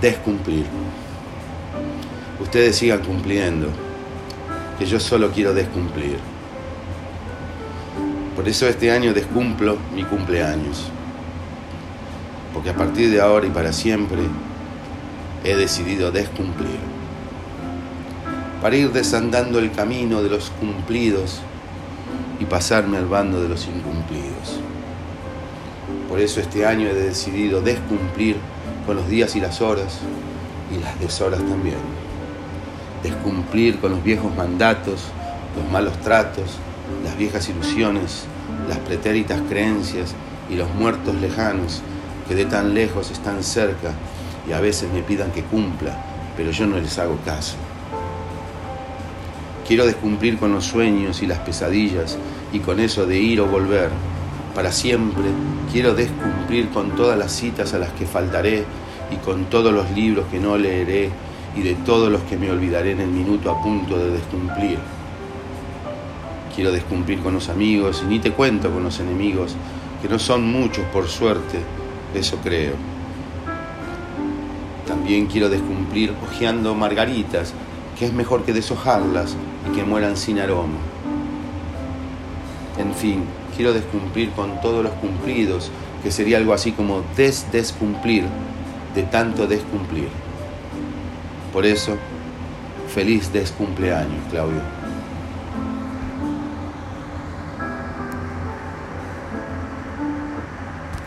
descumplir. Ustedes sigan cumpliendo, que yo solo quiero descumplir. Por eso este año descumplo mi cumpleaños. Porque a partir de ahora y para siempre he decidido descumplir. Para ir desandando el camino de los cumplidos y pasarme al bando de los incumplidos. Por eso este año he decidido descumplir con los días y las horas y las deshoras también. Descumplir con los viejos mandatos, los malos tratos, las viejas ilusiones, las pretéritas creencias y los muertos lejanos que de tan lejos están cerca y a veces me pidan que cumpla, pero yo no les hago caso. Quiero descumplir con los sueños y las pesadillas y con eso de ir o volver. Para siempre quiero descumplir con todas las citas a las que faltaré y con todos los libros que no leeré y de todos los que me olvidaré en el minuto a punto de descumplir. Quiero descumplir con los amigos y ni te cuento con los enemigos, que no son muchos por suerte, eso creo. También quiero descumplir hojeando margaritas, que es mejor que deshojarlas y que mueran sin aroma. En fin, quiero descumplir con todos los cumplidos, que sería algo así como des-descumplir, de tanto descumplir. Por eso, feliz descumpleaños, Claudio.